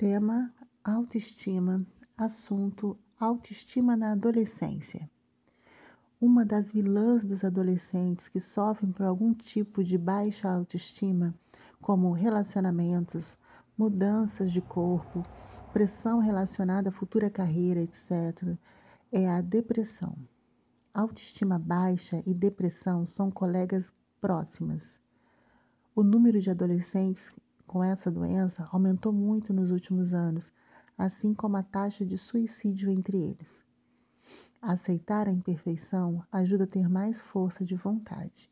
Tema: autoestima. Assunto: autoestima na adolescência. Uma das vilãs dos adolescentes que sofrem por algum tipo de baixa autoestima, como relacionamentos, mudanças de corpo, pressão relacionada à futura carreira, etc., é a depressão. Autoestima baixa e depressão são colegas próximas. O número de adolescentes com essa doença aumentou muito nos últimos anos, assim como a taxa de suicídio entre eles. Aceitar a imperfeição ajuda a ter mais força de vontade.